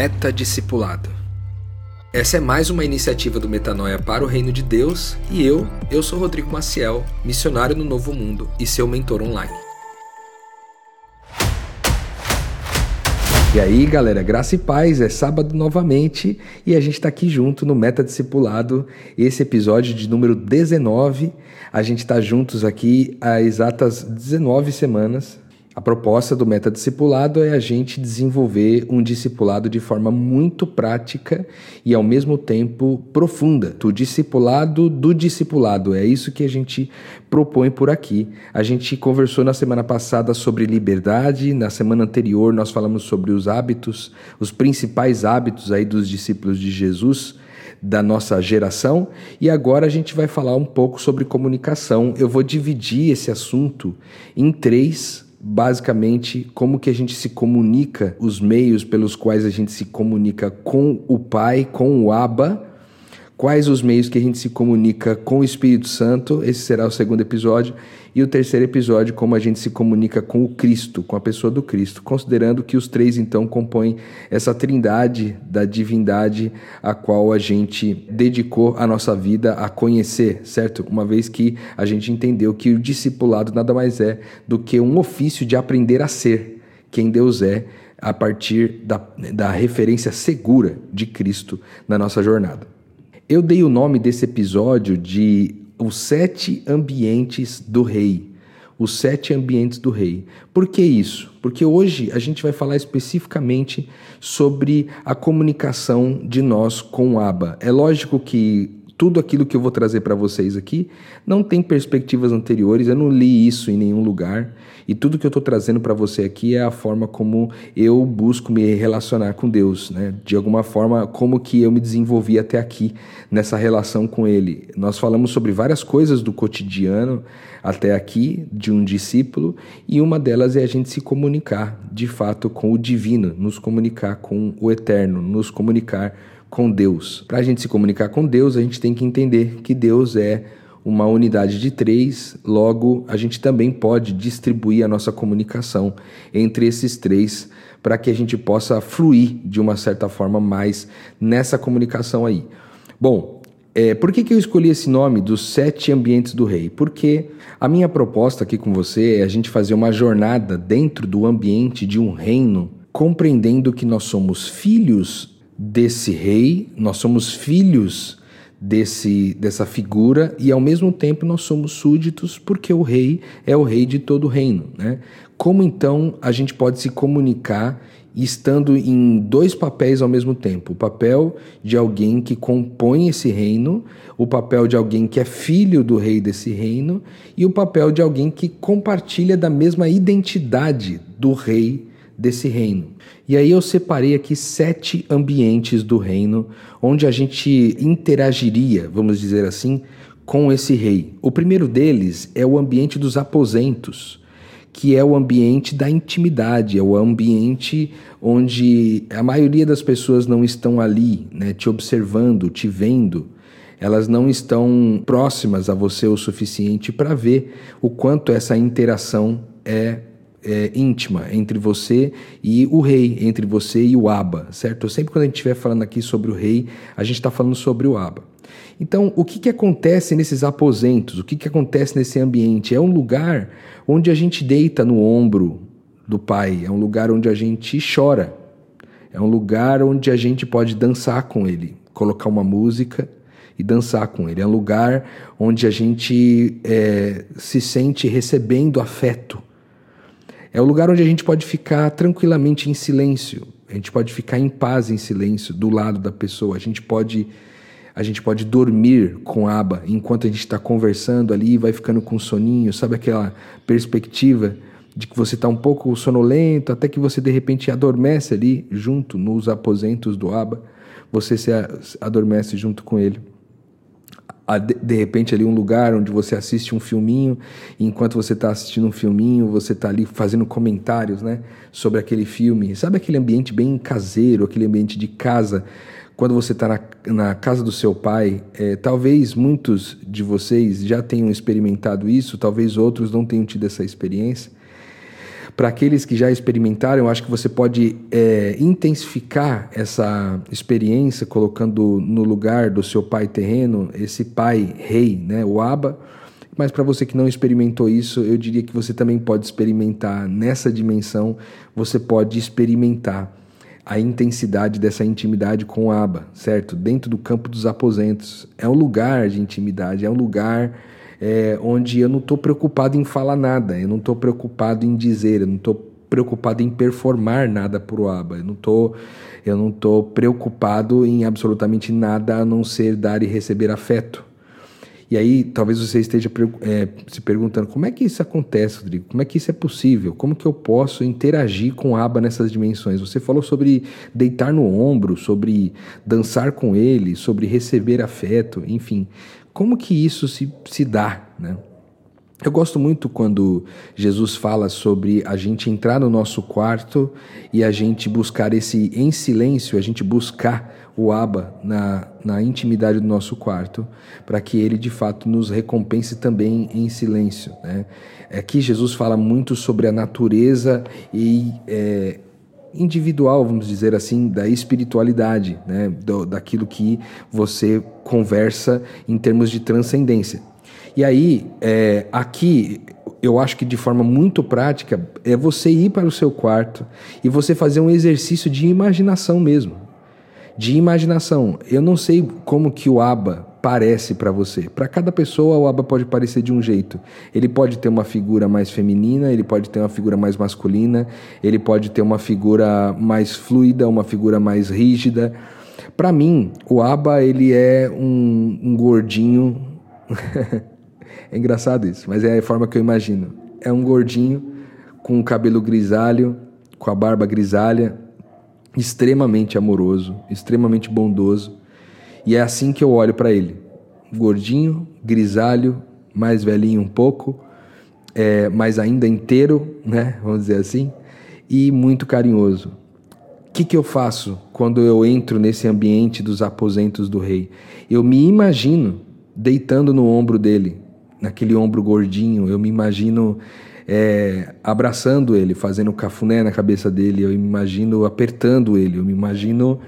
Meta Discipulado. Essa é mais uma iniciativa do Metanoia para o Reino de Deus e eu, eu sou Rodrigo Maciel, missionário no Novo Mundo e seu mentor online. E aí, galera, graça e paz, é sábado novamente e a gente está aqui junto no Meta Discipulado, esse episódio de número 19. A gente está juntos aqui há exatas 19 semanas a proposta do metadiscipulado é a gente desenvolver um discipulado de forma muito prática e ao mesmo tempo profunda. Do discipulado do discipulado. É isso que a gente propõe por aqui. A gente conversou na semana passada sobre liberdade, na semana anterior nós falamos sobre os hábitos, os principais hábitos aí dos discípulos de Jesus da nossa geração e agora a gente vai falar um pouco sobre comunicação. Eu vou dividir esse assunto em três basicamente como que a gente se comunica, os meios pelos quais a gente se comunica com o Pai, com o Abba, quais os meios que a gente se comunica com o Espírito Santo, esse será o segundo episódio, e o terceiro episódio, como a gente se comunica com o Cristo, com a pessoa do Cristo, considerando que os três então compõem essa trindade da divindade a qual a gente dedicou a nossa vida a conhecer, certo? Uma vez que a gente entendeu que o discipulado nada mais é do que um ofício de aprender a ser quem Deus é a partir da, da referência segura de Cristo na nossa jornada. Eu dei o nome desse episódio de os sete ambientes do rei. Os sete ambientes do rei. Por que isso? Porque hoje a gente vai falar especificamente sobre a comunicação de nós com o Abba. É lógico que tudo aquilo que eu vou trazer para vocês aqui não tem perspectivas anteriores, eu não li isso em nenhum lugar. E tudo que eu estou trazendo para você aqui é a forma como eu busco me relacionar com Deus, né? De alguma forma, como que eu me desenvolvi até aqui nessa relação com Ele. Nós falamos sobre várias coisas do cotidiano até aqui de um discípulo e uma delas é a gente se comunicar de fato com o divino, nos comunicar com o eterno, nos comunicar com Deus. Para a gente se comunicar com Deus, a gente tem que entender que Deus é uma unidade de três, logo a gente também pode distribuir a nossa comunicação entre esses três para que a gente possa fluir de uma certa forma mais nessa comunicação aí. Bom, é, por que, que eu escolhi esse nome dos sete ambientes do rei? Porque a minha proposta aqui com você é a gente fazer uma jornada dentro do ambiente de um reino, compreendendo que nós somos filhos desse rei, nós somos filhos desse dessa figura e ao mesmo tempo nós somos súditos porque o rei é o rei de todo o reino, né? Como então a gente pode se comunicar estando em dois papéis ao mesmo tempo? O papel de alguém que compõe esse reino, o papel de alguém que é filho do rei desse reino e o papel de alguém que compartilha da mesma identidade do rei desse reino. E aí eu separei aqui sete ambientes do reino onde a gente interagiria, vamos dizer assim, com esse rei. O primeiro deles é o ambiente dos aposentos, que é o ambiente da intimidade, é o ambiente onde a maioria das pessoas não estão ali, né, te observando, te vendo. Elas não estão próximas a você o suficiente para ver o quanto essa interação é é, íntima entre você e o rei, entre você e o Abba, certo? Sempre quando a gente estiver falando aqui sobre o rei, a gente está falando sobre o Abba. Então, o que, que acontece nesses aposentos? O que, que acontece nesse ambiente? É um lugar onde a gente deita no ombro do pai, é um lugar onde a gente chora, é um lugar onde a gente pode dançar com ele, colocar uma música e dançar com ele. É um lugar onde a gente é, se sente recebendo afeto é o lugar onde a gente pode ficar tranquilamente em silêncio. A gente pode ficar em paz em silêncio do lado da pessoa. A gente pode a gente pode dormir com a aba enquanto a gente está conversando ali, vai ficando com soninho, sabe aquela perspectiva de que você está um pouco sonolento, até que você de repente adormece ali junto nos aposentos do aba, você se adormece junto com ele de repente ali um lugar onde você assiste um filminho e enquanto você está assistindo um filminho você está ali fazendo comentários né sobre aquele filme. Sabe aquele ambiente bem caseiro aquele ambiente de casa? Quando você está na, na, casa do seu pai é, talvez muitos de vocês já tenham experimentado isso talvez outros não tenham tido essa experiência para aqueles que já experimentaram, eu acho que você pode é, intensificar essa experiência colocando no lugar do seu pai terreno esse pai rei, né, o Abba. Mas para você que não experimentou isso, eu diria que você também pode experimentar nessa dimensão, você pode experimentar a intensidade dessa intimidade com o Abba, certo? Dentro do campo dos aposentos. É um lugar de intimidade, é um lugar é, onde eu não estou preocupado em falar nada, eu não estou preocupado em dizer, eu não estou preocupado em performar nada para o ABA, eu não estou eu não estou preocupado em absolutamente nada a não ser dar e receber afeto. E aí, talvez você esteja é, se perguntando como é que isso acontece, Rodrigo? Como é que isso é possível? Como que eu posso interagir com o Aba nessas dimensões? Você falou sobre deitar no ombro, sobre dançar com ele, sobre receber afeto, enfim. Como que isso se, se dá, né? Eu gosto muito quando Jesus fala sobre a gente entrar no nosso quarto e a gente buscar esse em silêncio, a gente buscar o Abba na, na intimidade do nosso quarto, para que ele de fato nos recompense também em silêncio. Né? Aqui Jesus fala muito sobre a natureza e é, individual, vamos dizer assim, da espiritualidade, né? Do, daquilo que você conversa em termos de transcendência. E aí, é, aqui, eu acho que de forma muito prática, é você ir para o seu quarto e você fazer um exercício de imaginação mesmo. De imaginação. Eu não sei como que o Aba parece para você. Para cada pessoa, o Abba pode parecer de um jeito. Ele pode ter uma figura mais feminina, ele pode ter uma figura mais masculina, ele pode ter uma figura mais fluida, uma figura mais rígida. Para mim, o Abba ele é um, um gordinho. é engraçado isso, mas é a forma que eu imagino. É um gordinho com o cabelo grisalho, com a barba grisalha, extremamente amoroso, extremamente bondoso e é assim que eu olho para ele. Gordinho, grisalho, mais velhinho um pouco, é, mas ainda inteiro, né? Vamos dizer assim, e muito carinhoso. O que, que eu faço quando eu entro nesse ambiente dos aposentos do rei? Eu me imagino deitando no ombro dele, naquele ombro gordinho, eu me imagino é, abraçando ele, fazendo cafuné na cabeça dele, eu me imagino apertando ele, eu me imagino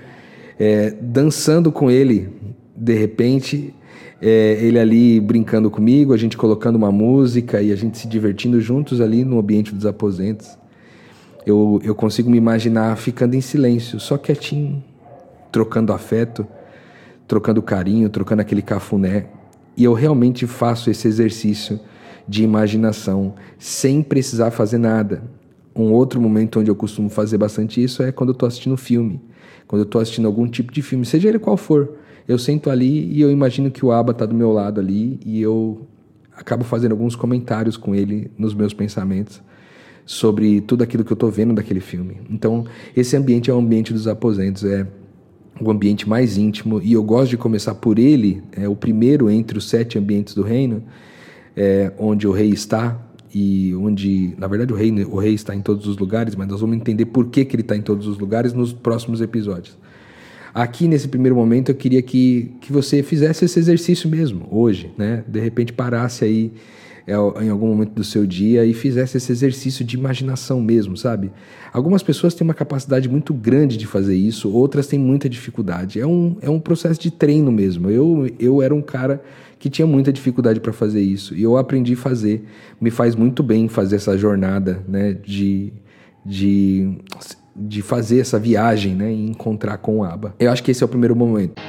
é, dançando com ele, de repente, é, ele ali brincando comigo, a gente colocando uma música e a gente se divertindo juntos ali no ambiente dos aposentos. Eu, eu consigo me imaginar ficando em silêncio, só quietinho, trocando afeto, trocando carinho, trocando aquele cafuné. E eu realmente faço esse exercício de imaginação sem precisar fazer nada. Um outro momento onde eu costumo fazer bastante isso é quando eu estou assistindo filme quando eu estou assistindo algum tipo de filme, seja ele qual for, eu sento ali e eu imagino que o Aba está do meu lado ali e eu acabo fazendo alguns comentários com ele nos meus pensamentos sobre tudo aquilo que eu estou vendo daquele filme. Então, esse ambiente é o ambiente dos aposentos, é o ambiente mais íntimo e eu gosto de começar por ele, é o primeiro entre os sete ambientes do reino, é, onde o rei está, e onde, na verdade, o rei, o rei está em todos os lugares, mas nós vamos entender por que, que ele está em todos os lugares nos próximos episódios. Aqui, nesse primeiro momento, eu queria que, que você fizesse esse exercício mesmo, hoje, né? De repente parasse aí em algum momento do seu dia e fizesse esse exercício de imaginação mesmo, sabe? Algumas pessoas têm uma capacidade muito grande de fazer isso, outras têm muita dificuldade. É um, é um processo de treino mesmo. Eu, eu era um cara que tinha muita dificuldade para fazer isso. E eu aprendi a fazer. Me faz muito bem fazer essa jornada, né, de, de, de fazer essa viagem, né, e encontrar com o Aba. Eu acho que esse é o primeiro momento.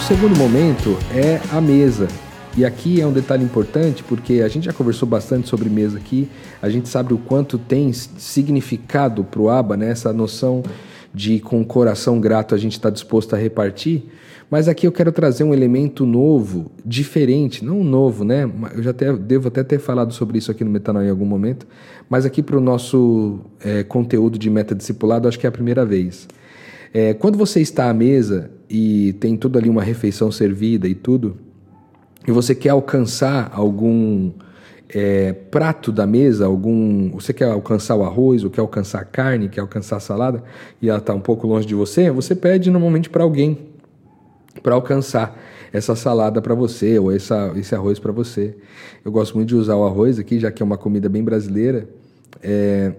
O segundo momento é a mesa. E aqui é um detalhe importante porque a gente já conversou bastante sobre mesa aqui, a gente sabe o quanto tem significado para o ABA, né? essa noção de com o coração grato a gente está disposto a repartir. Mas aqui eu quero trazer um elemento novo, diferente, não novo, né? Eu já até, devo até ter falado sobre isso aqui no Metanol em algum momento, mas aqui para o nosso é, conteúdo de metadiscipulado, acho que é a primeira vez. É, quando você está à mesa e tem tudo ali uma refeição servida e tudo, e você quer alcançar algum é, prato da mesa, algum. Você quer alcançar o arroz, ou quer alcançar a carne, quer alcançar a salada, e ela está um pouco longe de você, você pede normalmente para alguém para alcançar essa salada para você ou essa, esse arroz para você. Eu gosto muito de usar o arroz aqui, já que é uma comida bem brasileira. É,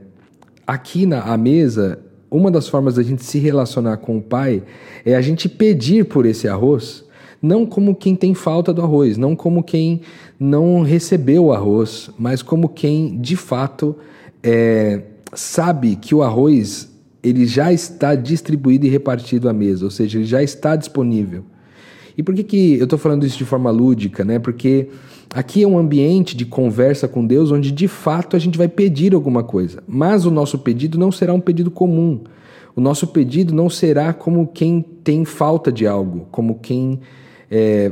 aqui na a mesa, uma das formas da gente se relacionar com o pai é a gente pedir por esse arroz, não como quem tem falta do arroz, não como quem não recebeu o arroz, mas como quem de fato é, sabe que o arroz ele já está distribuído e repartido à mesa, ou seja, ele já está disponível. E por que, que eu estou falando isso de forma lúdica? Né? Porque aqui é um ambiente de conversa com Deus onde de fato a gente vai pedir alguma coisa, mas o nosso pedido não será um pedido comum. O nosso pedido não será como quem tem falta de algo, como quem é,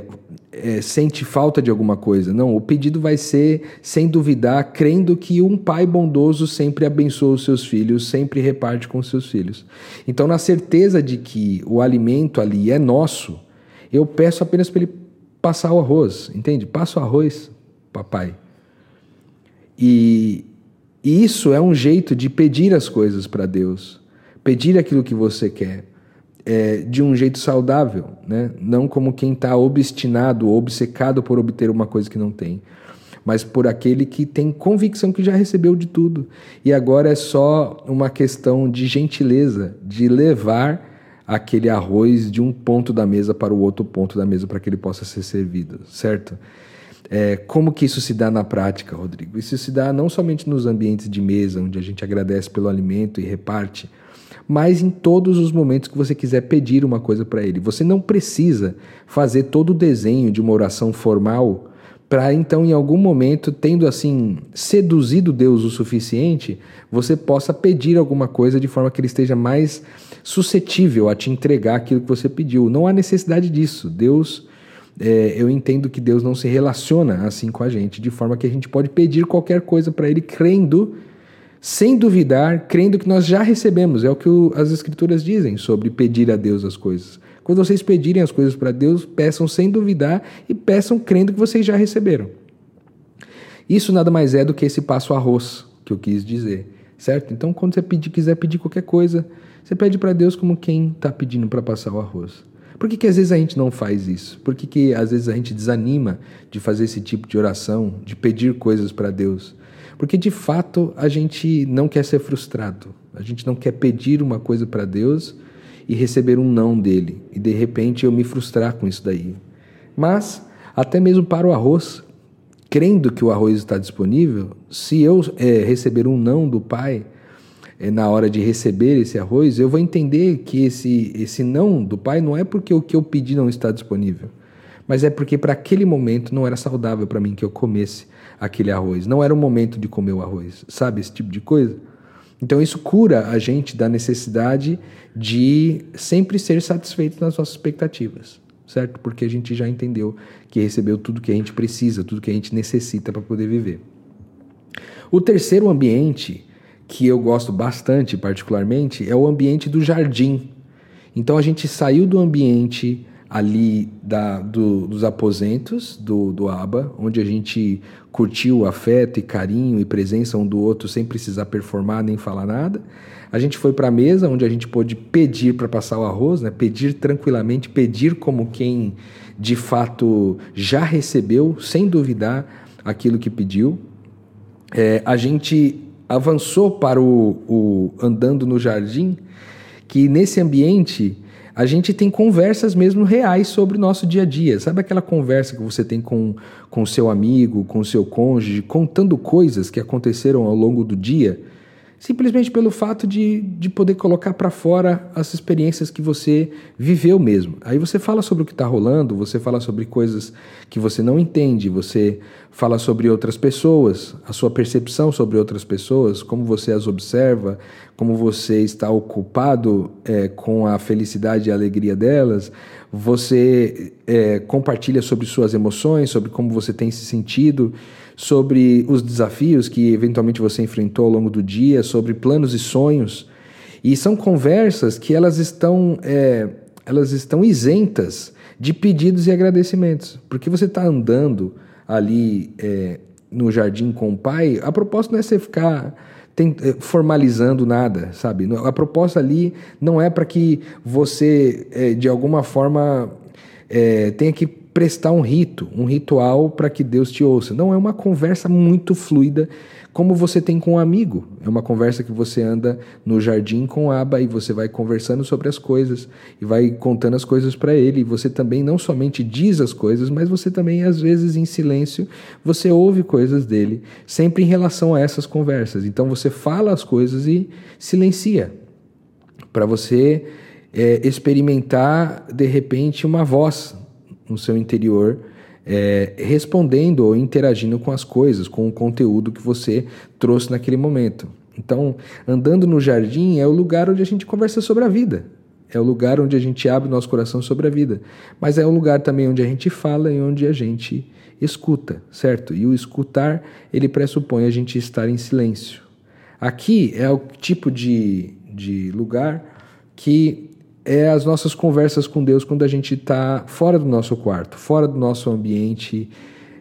é, sente falta de alguma coisa. Não, o pedido vai ser, sem duvidar, crendo que um pai bondoso sempre abençoa os seus filhos, sempre reparte com os seus filhos. Então, na certeza de que o alimento ali é nosso, eu peço apenas para ele passar o arroz, entende? Passa o arroz, papai. E, e isso é um jeito de pedir as coisas para Deus, pedir aquilo que você quer. É, de um jeito saudável, né? não como quem está obstinado obcecado por obter uma coisa que não tem, mas por aquele que tem convicção que já recebeu de tudo e agora é só uma questão de gentileza, de levar aquele arroz de um ponto da mesa para o outro ponto da mesa para que ele possa ser servido, certo? É, como que isso se dá na prática, Rodrigo? Isso se dá não somente nos ambientes de mesa, onde a gente agradece pelo alimento e reparte, mas em todos os momentos que você quiser pedir uma coisa para ele. Você não precisa fazer todo o desenho de uma oração formal para então em algum momento, tendo assim seduzido Deus o suficiente, você possa pedir alguma coisa de forma que ele esteja mais suscetível a te entregar aquilo que você pediu. Não há necessidade disso. Deus, é, eu entendo que Deus não se relaciona assim com a gente, de forma que a gente pode pedir qualquer coisa para Ele crendo, sem duvidar, crendo que nós já recebemos. É o que o, as Escrituras dizem sobre pedir a Deus as coisas. Quando vocês pedirem as coisas para Deus, peçam sem duvidar e peçam crendo que vocês já receberam. Isso nada mais é do que esse passo arroz que eu quis dizer, certo? Então, quando você pedir, quiser pedir qualquer coisa, você pede para Deus como quem está pedindo para passar o arroz. Por que, que às vezes a gente não faz isso? Por que, que às vezes a gente desanima de fazer esse tipo de oração, de pedir coisas para Deus? Porque de fato a gente não quer ser frustrado. A gente não quer pedir uma coisa para Deus e receber um não dele e de repente eu me frustrar com isso daí. Mas até mesmo para o arroz, crendo que o arroz está disponível, se eu é, receber um não do pai é, na hora de receber esse arroz, eu vou entender que esse, esse não do pai não é porque o que eu pedi não está disponível, mas é porque para aquele momento não era saudável para mim que eu comesse aquele arroz. Não era o momento de comer o arroz, sabe? Esse tipo de coisa. Então isso cura a gente da necessidade de sempre ser satisfeito nas nossas expectativas, certo? Porque a gente já entendeu que recebeu tudo que a gente precisa, tudo que a gente necessita para poder viver. O terceiro ambiente que eu gosto bastante, particularmente, é o ambiente do jardim. Então a gente saiu do ambiente ali da, do, dos aposentos do, do ABA, onde a gente curtiu afeto e carinho e presença um do outro sem precisar performar nem falar nada. A gente foi para a mesa, onde a gente pôde pedir para passar o arroz, né? pedir tranquilamente, pedir como quem de fato já recebeu, sem duvidar, aquilo que pediu. É, a gente avançou para o, o andando no jardim, que nesse ambiente a gente tem conversas mesmo reais sobre o nosso dia a dia. Sabe aquela conversa que você tem com o seu amigo, com seu cônjuge, contando coisas que aconteceram ao longo do dia? Simplesmente pelo fato de, de poder colocar para fora as experiências que você viveu mesmo. Aí você fala sobre o que está rolando, você fala sobre coisas que você não entende, você fala sobre outras pessoas, a sua percepção sobre outras pessoas, como você as observa, como você está ocupado é, com a felicidade e a alegria delas, você é, compartilha sobre suas emoções, sobre como você tem se sentido sobre os desafios que eventualmente você enfrentou ao longo do dia, sobre planos e sonhos. E são conversas que elas estão, é, elas estão isentas de pedidos e agradecimentos, porque você está andando ali é, no jardim com o pai, a proposta não é você ficar eh, formalizando nada, sabe? A proposta ali não é para que você, é, de alguma forma, é, tenha que prestar um rito, um ritual para que Deus te ouça. Não, é uma conversa muito fluida, como você tem com um amigo. É uma conversa que você anda no jardim com aba e você vai conversando sobre as coisas e vai contando as coisas para ele. E você também não somente diz as coisas, mas você também, às vezes, em silêncio, você ouve coisas dele, sempre em relação a essas conversas. Então você fala as coisas e silencia, para você é, experimentar, de repente, uma voz no seu interior, é, respondendo ou interagindo com as coisas, com o conteúdo que você trouxe naquele momento. Então, andando no jardim é o lugar onde a gente conversa sobre a vida. É o lugar onde a gente abre nosso coração sobre a vida. Mas é o lugar também onde a gente fala e onde a gente escuta, certo? E o escutar, ele pressupõe a gente estar em silêncio. Aqui é o tipo de, de lugar que é as nossas conversas com Deus quando a gente está fora do nosso quarto, fora do nosso ambiente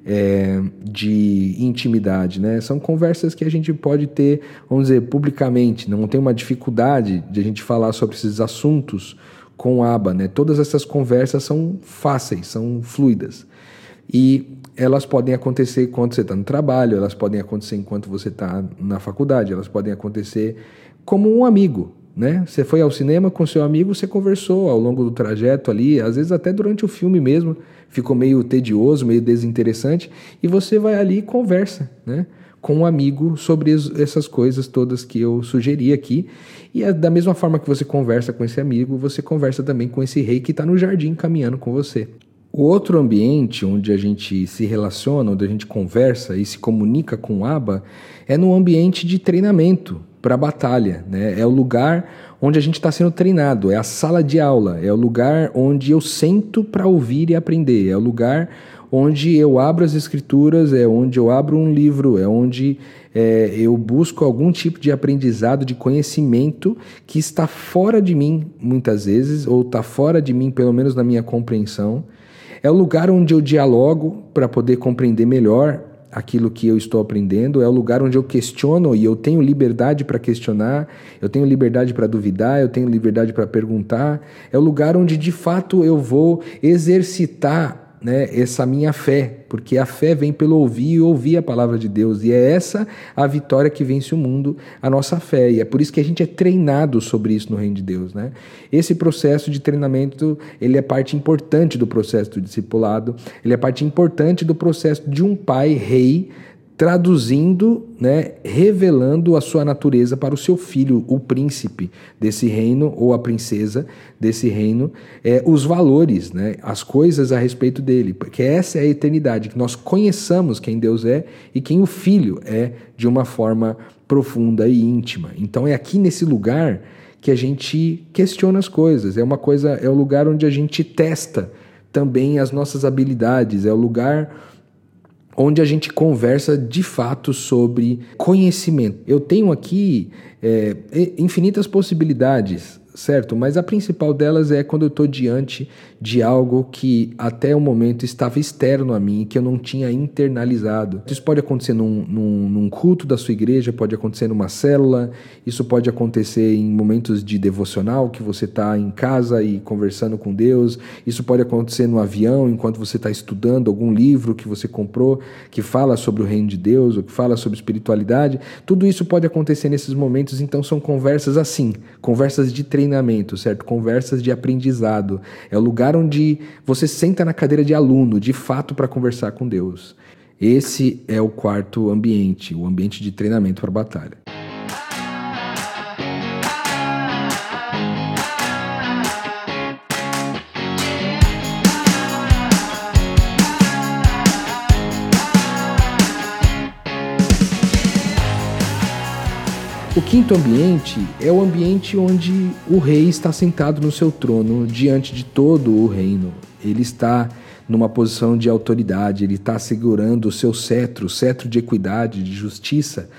é, de intimidade, né? São conversas que a gente pode ter, vamos dizer, publicamente. Não tem uma dificuldade de a gente falar sobre esses assuntos com aba, né? Todas essas conversas são fáceis, são fluidas e elas podem acontecer enquanto você está no trabalho, elas podem acontecer enquanto você está na faculdade, elas podem acontecer como um amigo, né? Você foi ao cinema com seu amigo, você conversou ao longo do trajeto ali, às vezes até durante o filme mesmo, ficou meio tedioso, meio desinteressante, e você vai ali e conversa, né? Com um amigo sobre essas coisas todas que eu sugeri aqui. E é da mesma forma que você conversa com esse amigo, você conversa também com esse rei que está no jardim caminhando com você. O outro ambiente onde a gente se relaciona, onde a gente conversa e se comunica com o ABA, é no ambiente de treinamento, para a batalha. Né? É o lugar onde a gente está sendo treinado, é a sala de aula, é o lugar onde eu sento para ouvir e aprender, é o lugar onde eu abro as escrituras, é onde eu abro um livro, é onde é, eu busco algum tipo de aprendizado, de conhecimento que está fora de mim, muitas vezes, ou está fora de mim, pelo menos na minha compreensão. É o lugar onde eu dialogo para poder compreender melhor aquilo que eu estou aprendendo, é o lugar onde eu questiono e eu tenho liberdade para questionar, eu tenho liberdade para duvidar, eu tenho liberdade para perguntar, é o lugar onde de fato eu vou exercitar né, essa minha fé, porque a fé vem pelo ouvir e ouvir a palavra de Deus, e é essa a vitória que vence o mundo, a nossa fé, e é por isso que a gente é treinado sobre isso no reino de Deus, né? Esse processo de treinamento, ele é parte importante do processo do discipulado, ele é parte importante do processo de um pai rei traduzindo, né, revelando a sua natureza para o seu filho, o príncipe desse reino ou a princesa desse reino, é, os valores, né, as coisas a respeito dele, porque essa é a eternidade, que nós conheçamos quem Deus é e quem o filho é de uma forma profunda e íntima. Então é aqui nesse lugar que a gente questiona as coisas, é uma coisa, é o lugar onde a gente testa também as nossas habilidades, é o lugar onde a gente conversa de fato sobre conhecimento. Eu tenho aqui é, infinitas possibilidades certo? Mas a principal delas é quando eu estou diante de algo que até o momento estava externo a mim, que eu não tinha internalizado. Isso pode acontecer num, num, num culto da sua igreja, pode acontecer numa célula, isso pode acontecer em momentos de devocional, que você está em casa e conversando com Deus, isso pode acontecer no avião, enquanto você está estudando algum livro que você comprou, que fala sobre o reino de Deus, ou que fala sobre espiritualidade. Tudo isso pode acontecer nesses momentos, então são conversas assim, conversas de treinamento treinamento, certo? Conversas de aprendizado. É o lugar onde você senta na cadeira de aluno, de fato, para conversar com Deus. Esse é o quarto ambiente, o ambiente de treinamento para batalha. O quinto ambiente é o ambiente onde o rei está sentado no seu trono diante de todo o reino. Ele está numa posição de autoridade, ele está segurando o seu cetro, o cetro de equidade, de justiça.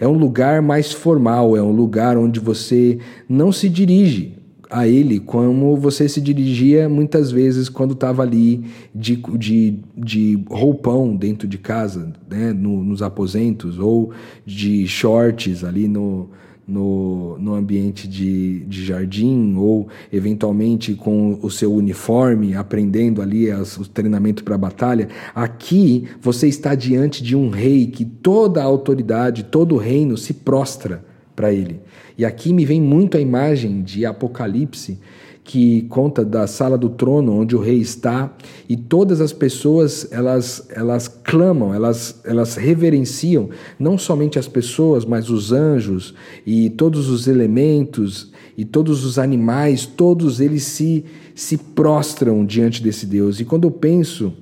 É um lugar mais formal, é um lugar onde você não se dirige a ele como você se dirigia muitas vezes quando estava ali de, de, de roupão dentro de casa, né, no, nos aposentos, ou de shorts ali no, no, no ambiente de, de jardim, ou eventualmente com o seu uniforme, aprendendo ali as, o treinamento para a batalha. Aqui você está diante de um rei que toda a autoridade, todo o reino se prostra para ele. E aqui me vem muito a imagem de Apocalipse, que conta da sala do trono onde o rei está e todas as pessoas elas elas clamam, elas elas reverenciam não somente as pessoas, mas os anjos e todos os elementos e todos os animais, todos eles se se prostram diante desse Deus. E quando eu penso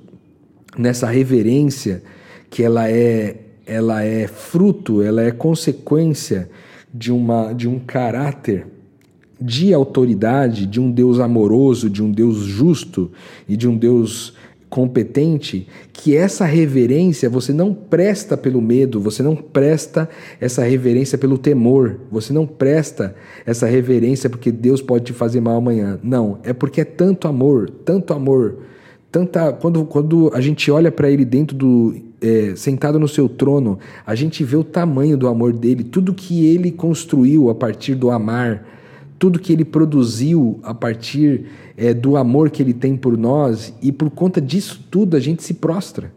nessa reverência que ela é ela é fruto, ela é consequência de, uma, de um caráter de autoridade, de um Deus amoroso, de um Deus justo e de um Deus competente, que essa reverência você não presta pelo medo, você não presta essa reverência pelo temor, você não presta essa reverência porque Deus pode te fazer mal amanhã. Não, é porque é tanto amor, tanto amor, tanta quando, quando a gente olha para ele dentro do é, sentado no seu trono, a gente vê o tamanho do amor dele, tudo que ele construiu a partir do amar, tudo que ele produziu a partir é, do amor que ele tem por nós, e por conta disso tudo a gente se prostra.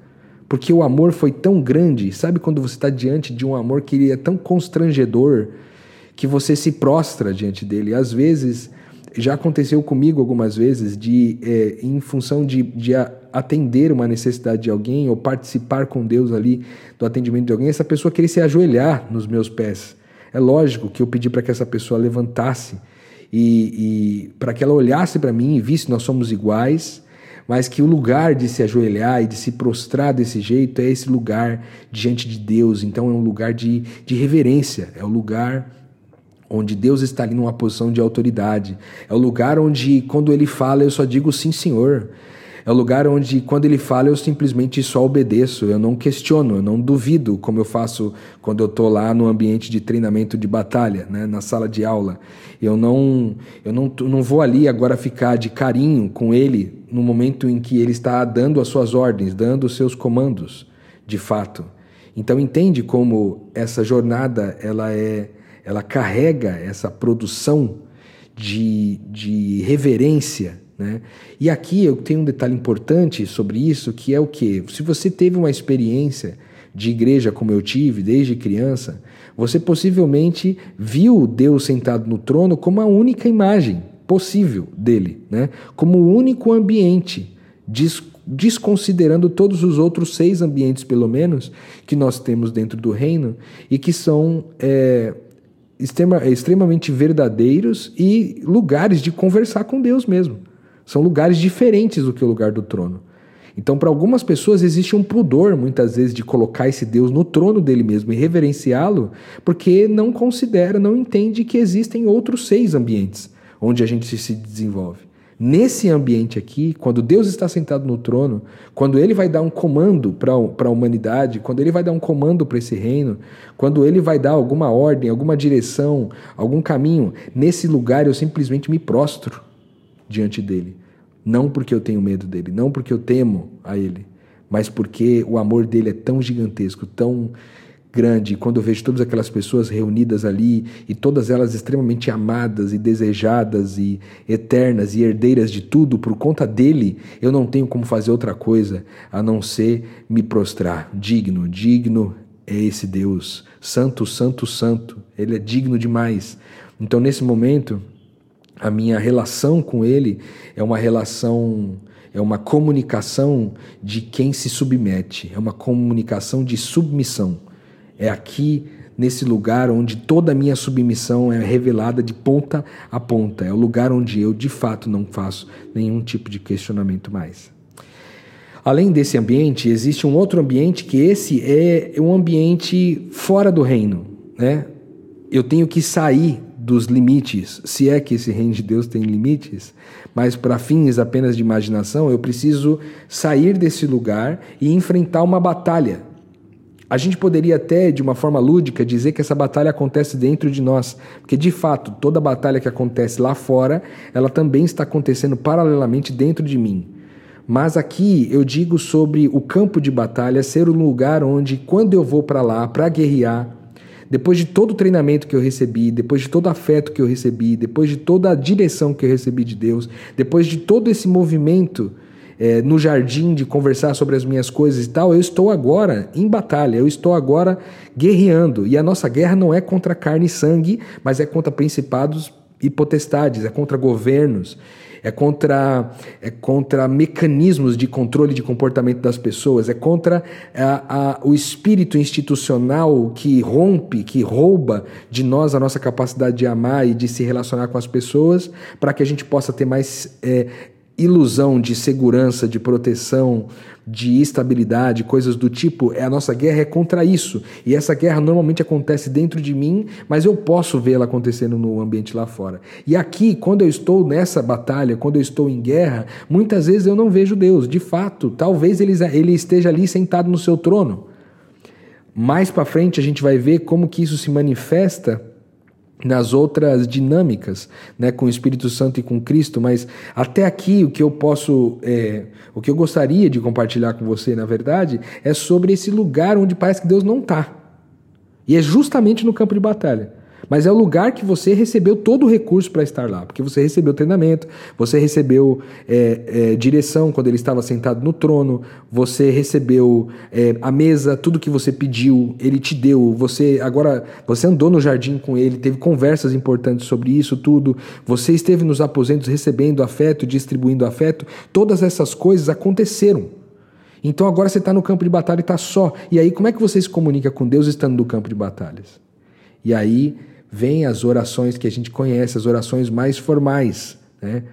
Porque o amor foi tão grande, sabe quando você está diante de um amor que é tão constrangedor que você se prostra diante dele. Às vezes já aconteceu comigo algumas vezes de, é, em função de, de atender uma necessidade de alguém ou participar com Deus ali do atendimento de alguém, essa pessoa queria se ajoelhar nos meus pés. É lógico que eu pedi para que essa pessoa levantasse e, e para que ela olhasse para mim e visse nós somos iguais, mas que o lugar de se ajoelhar e de se prostrar desse jeito é esse lugar diante de Deus. Então é um lugar de, de reverência, é o lugar onde Deus está ali numa posição de autoridade. É o lugar onde, quando Ele fala, eu só digo sim, Senhor. É o lugar onde, quando Ele fala, eu simplesmente só obedeço, eu não questiono, eu não duvido, como eu faço quando eu estou lá no ambiente de treinamento de batalha, né, na sala de aula. Eu não, eu não, não vou ali agora ficar de carinho com Ele no momento em que Ele está dando as suas ordens, dando os seus comandos, de fato. Então entende como essa jornada ela é ela carrega essa produção de, de reverência. Né? E aqui eu tenho um detalhe importante sobre isso, que é o que? Se você teve uma experiência de igreja como eu tive desde criança, você possivelmente viu Deus sentado no trono como a única imagem possível dele, né? como o único ambiente, desconsiderando todos os outros seis ambientes, pelo menos, que nós temos dentro do reino e que são é, extrema, extremamente verdadeiros e lugares de conversar com Deus mesmo. São lugares diferentes do que o lugar do trono. Então, para algumas pessoas, existe um pudor, muitas vezes, de colocar esse Deus no trono dele mesmo e reverenciá-lo, porque não considera, não entende que existem outros seis ambientes onde a gente se desenvolve. Nesse ambiente aqui, quando Deus está sentado no trono, quando Ele vai dar um comando para a humanidade, quando Ele vai dar um comando para esse reino, quando Ele vai dar alguma ordem, alguma direção, algum caminho, nesse lugar eu simplesmente me prostro diante dele. Não porque eu tenho medo dele, não porque eu temo a Ele, mas porque o amor dele é tão gigantesco, tão grande, quando eu vejo todas aquelas pessoas reunidas ali e todas elas extremamente amadas e desejadas e eternas e herdeiras de tudo por conta dele, eu não tenho como fazer outra coisa a não ser me prostrar. Digno, digno é esse Deus. Santo, santo, santo. Ele é digno demais. Então, nesse momento, a minha relação com ele é uma relação é uma comunicação de quem se submete, é uma comunicação de submissão. É aqui, nesse lugar, onde toda a minha submissão é revelada de ponta a ponta. É o lugar onde eu, de fato, não faço nenhum tipo de questionamento mais. Além desse ambiente, existe um outro ambiente que esse é um ambiente fora do reino, né? Eu tenho que sair dos limites, se é que esse reino de Deus tem limites, mas para fins apenas de imaginação, eu preciso sair desse lugar e enfrentar uma batalha A gente poderia até, de uma forma lúdica, dizer que essa batalha acontece dentro de nós, porque de fato, toda batalha que acontece lá fora, ela também está acontecendo paralelamente dentro de mim. Mas aqui eu digo sobre o campo de batalha ser o lugar onde, quando eu vou para lá para guerrear, depois de todo o treinamento que eu recebi, depois de todo o afeto que eu recebi, depois de toda a direção que eu recebi de Deus, depois de todo esse movimento é, no jardim de conversar sobre as minhas coisas e tal, eu estou agora em batalha, eu estou agora guerreando. E a nossa guerra não é contra carne e sangue, mas é contra principados e potestades, é contra governos, é contra, é contra mecanismos de controle de comportamento das pessoas, é contra a, a, o espírito institucional que rompe, que rouba de nós a nossa capacidade de amar e de se relacionar com as pessoas, para que a gente possa ter mais é, ilusão de segurança, de proteção, de estabilidade, coisas do tipo, é a nossa guerra é contra isso. E essa guerra normalmente acontece dentro de mim, mas eu posso vê-la acontecendo no ambiente lá fora. E aqui, quando eu estou nessa batalha, quando eu estou em guerra, muitas vezes eu não vejo Deus. De fato, talvez ele, ele esteja ali sentado no seu trono. Mais para frente a gente vai ver como que isso se manifesta nas outras dinâmicas, né, com o Espírito Santo e com Cristo, mas até aqui o que eu posso, é, o que eu gostaria de compartilhar com você, na verdade, é sobre esse lugar onde parece que Deus não está. E é justamente no campo de batalha. Mas é o lugar que você recebeu todo o recurso para estar lá, porque você recebeu treinamento, você recebeu é, é, direção quando ele estava sentado no trono, você recebeu é, a mesa, tudo que você pediu, ele te deu. Você agora você andou no jardim com ele, teve conversas importantes sobre isso tudo. Você esteve nos aposentos recebendo afeto, distribuindo afeto. Todas essas coisas aconteceram. Então agora você está no campo de batalha e está só. E aí como é que você se comunica com Deus estando no campo de batalhas? E aí vem as orações que a gente conhece, as orações mais formais, né?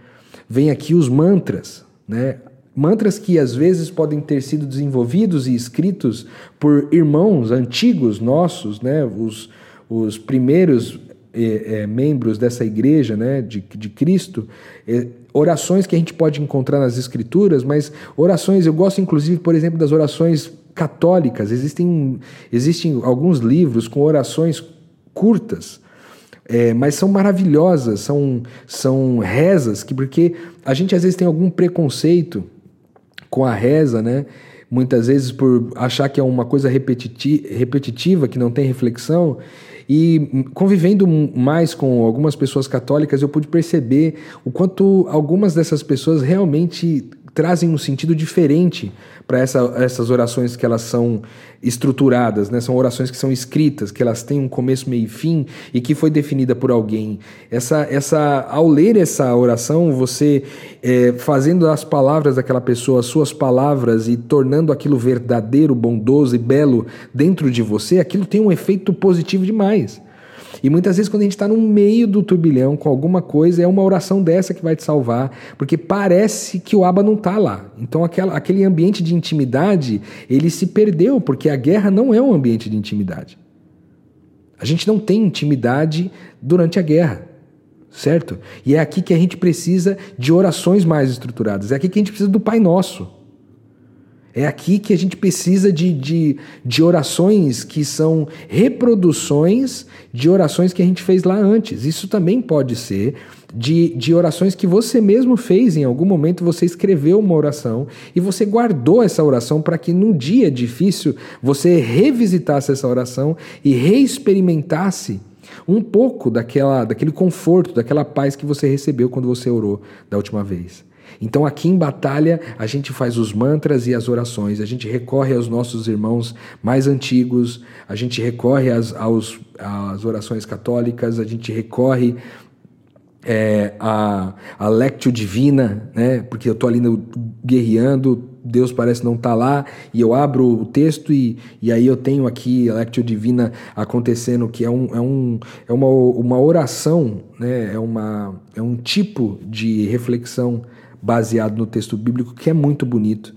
Vem aqui os mantras, né? Mantras que às vezes podem ter sido desenvolvidos e escritos por irmãos antigos nossos, né? Os, os primeiros é, é, membros dessa igreja, né? De, de Cristo, é, orações que a gente pode encontrar nas escrituras, mas orações, eu gosto inclusive, por exemplo, das orações católicas. Existem, existem alguns livros com orações curtas, é, mas são maravilhosas, são, são rezas que, porque a gente às vezes tem algum preconceito com a reza, né? Muitas vezes por achar que é uma coisa repetiti repetitiva, que não tem reflexão. E convivendo mais com algumas pessoas católicas, eu pude perceber o quanto algumas dessas pessoas realmente trazem um sentido diferente para essa, essas orações que elas são estruturadas, né? São orações que são escritas, que elas têm um começo, meio e fim e que foi definida por alguém. Essa, essa, ao ler essa oração, você é, fazendo as palavras daquela pessoa, suas palavras e tornando aquilo verdadeiro, bondoso e belo dentro de você, aquilo tem um efeito positivo demais. E muitas vezes, quando a gente está no meio do turbilhão com alguma coisa, é uma oração dessa que vai te salvar, porque parece que o Aba não está lá. Então, aquela, aquele ambiente de intimidade, ele se perdeu, porque a guerra não é um ambiente de intimidade. A gente não tem intimidade durante a guerra, certo? E é aqui que a gente precisa de orações mais estruturadas, é aqui que a gente precisa do Pai Nosso. É aqui que a gente precisa de, de, de orações que são reproduções de orações que a gente fez lá antes. Isso também pode ser de, de orações que você mesmo fez em algum momento, você escreveu uma oração e você guardou essa oração para que num dia difícil você revisitasse essa oração e reexperimentasse um pouco daquela, daquele conforto, daquela paz que você recebeu quando você orou da última vez. Então, aqui em Batalha, a gente faz os mantras e as orações, a gente recorre aos nossos irmãos mais antigos, a gente recorre às, aos, às orações católicas, a gente recorre é, a, a Lectio Divina, né? porque eu estou ali no, guerreando, Deus parece não estar tá lá, e eu abro o texto e, e aí eu tenho aqui a Lectio Divina acontecendo, que é, um, é, um, é uma, uma oração, né? é, uma, é um tipo de reflexão baseado no texto bíblico que é muito bonito.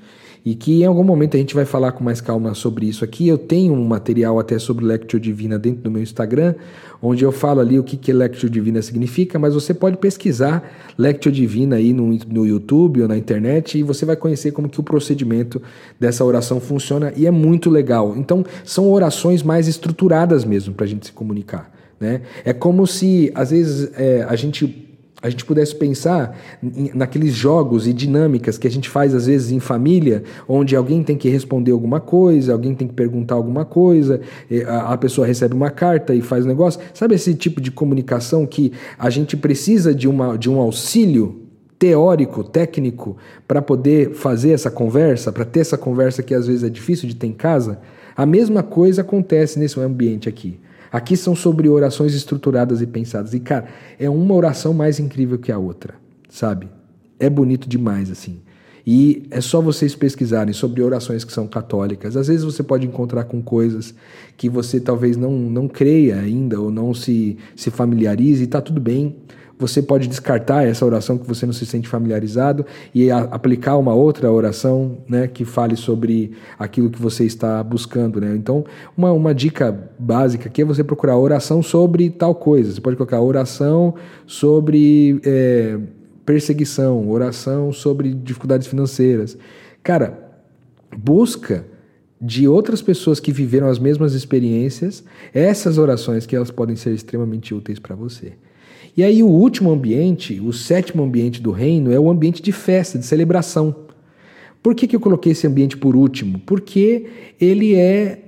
e que em algum momento a gente vai falar com mais calma sobre isso aqui. Eu tenho um material até sobre Lectio Divina dentro do meu Instagram, onde eu falo ali o que, que Lectio Divina significa, mas você pode pesquisar Lectio Divina aí no, no YouTube ou na internet e você vai conhecer como que o procedimento dessa oração funciona e é muito legal. Então, são orações mais estruturadas mesmo para a gente se comunicar. Né? É como se, às vezes, é, a gente a gente pudesse pensar naqueles jogos e dinâmicas que a gente faz às vezes em família, onde alguém tem que responder alguma coisa, alguém tem que perguntar alguma coisa, a pessoa recebe uma carta e faz um negócio. Sabe esse tipo de comunicação que a gente precisa de, uma, de um auxílio teórico, técnico, para poder fazer essa conversa, para ter essa conversa que às vezes é difícil de ter em casa? A mesma coisa acontece nesse ambiente aqui. Aqui são sobre orações estruturadas e pensadas. E, cara, é uma oração mais incrível que a outra, sabe? É bonito demais, assim. E é só vocês pesquisarem sobre orações que são católicas. Às vezes você pode encontrar com coisas que você talvez não, não creia ainda ou não se, se familiarize, e tá tudo bem. Você pode descartar essa oração que você não se sente familiarizado e a, aplicar uma outra oração né, que fale sobre aquilo que você está buscando. Né? Então, uma, uma dica básica aqui é você procurar oração sobre tal coisa. Você pode colocar oração sobre é, perseguição, oração sobre dificuldades financeiras. Cara, busca de outras pessoas que viveram as mesmas experiências, essas orações que elas podem ser extremamente úteis para você. E aí o último ambiente, o sétimo ambiente do reino, é o ambiente de festa, de celebração. Por que, que eu coloquei esse ambiente por último? Porque ele é,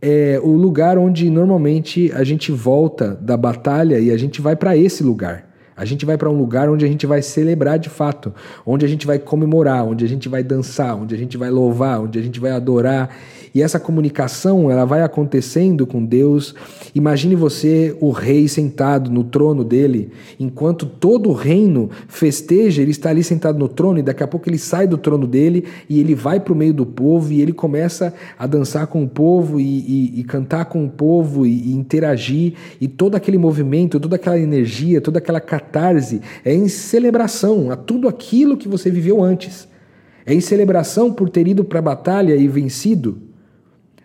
é o lugar onde normalmente a gente volta da batalha e a gente vai para esse lugar. A gente vai para um lugar onde a gente vai celebrar de fato, onde a gente vai comemorar, onde a gente vai dançar, onde a gente vai louvar, onde a gente vai adorar. E essa comunicação, ela vai acontecendo com Deus. Imagine você, o rei sentado no trono dele, enquanto todo o reino festeja, ele está ali sentado no trono e daqui a pouco ele sai do trono dele e ele vai para o meio do povo e ele começa a dançar com o povo e, e, e cantar com o povo e, e interagir e todo aquele movimento, toda aquela energia, toda aquela catarse, é em celebração a tudo aquilo que você viveu antes. É em celebração por ter ido para a batalha e vencido,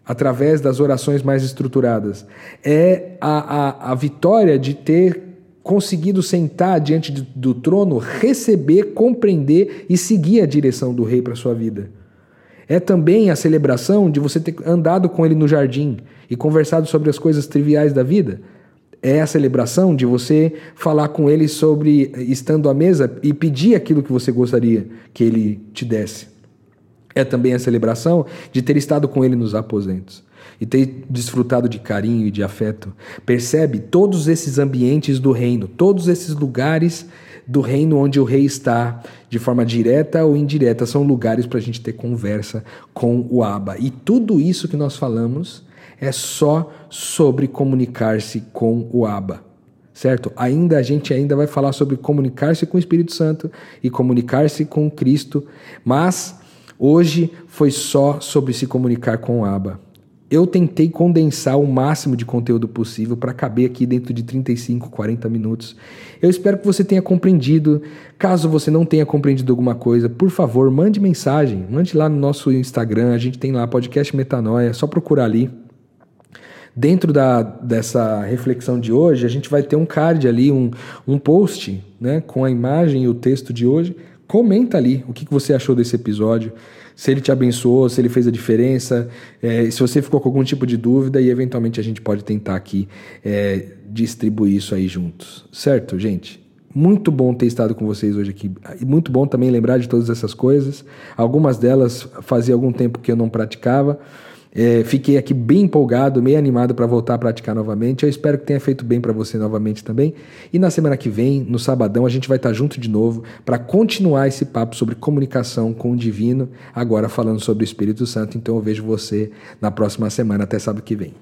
através das orações mais estruturadas. É a, a, a vitória de ter conseguido sentar diante do, do trono, receber, compreender e seguir a direção do rei para sua vida. É também a celebração de você ter andado com ele no jardim e conversado sobre as coisas triviais da vida é a celebração de você falar com ele sobre estando à mesa e pedir aquilo que você gostaria que ele te desse. É também a celebração de ter estado com ele nos aposentos e ter desfrutado de carinho e de afeto. Percebe todos esses ambientes do reino, todos esses lugares do reino onde o rei está, de forma direta ou indireta, são lugares para a gente ter conversa com o Abba. E tudo isso que nós falamos é só sobre comunicar-se com o Abba. Certo? Ainda a gente ainda vai falar sobre comunicar-se com o Espírito Santo e comunicar-se com Cristo, mas hoje foi só sobre se comunicar com o Abba. Eu tentei condensar o máximo de conteúdo possível para caber aqui dentro de 35, 40 minutos. Eu espero que você tenha compreendido. Caso você não tenha compreendido alguma coisa, por favor, mande mensagem. Mande lá no nosso Instagram. A gente tem lá podcast Metanoia. É só procurar ali. Dentro da, dessa reflexão de hoje, a gente vai ter um card ali, um, um post né, com a imagem e o texto de hoje. Comenta ali o que, que você achou desse episódio, se ele te abençoou, se ele fez a diferença, é, se você ficou com algum tipo de dúvida e eventualmente a gente pode tentar aqui é, distribuir isso aí juntos. Certo, gente? Muito bom ter estado com vocês hoje aqui. E muito bom também lembrar de todas essas coisas. Algumas delas fazia algum tempo que eu não praticava. É, fiquei aqui bem empolgado, meio animado para voltar a praticar novamente. Eu espero que tenha feito bem para você novamente também. E na semana que vem, no sabadão, a gente vai estar tá junto de novo para continuar esse papo sobre comunicação com o divino, agora falando sobre o Espírito Santo. Então eu vejo você na próxima semana, até sábado que vem.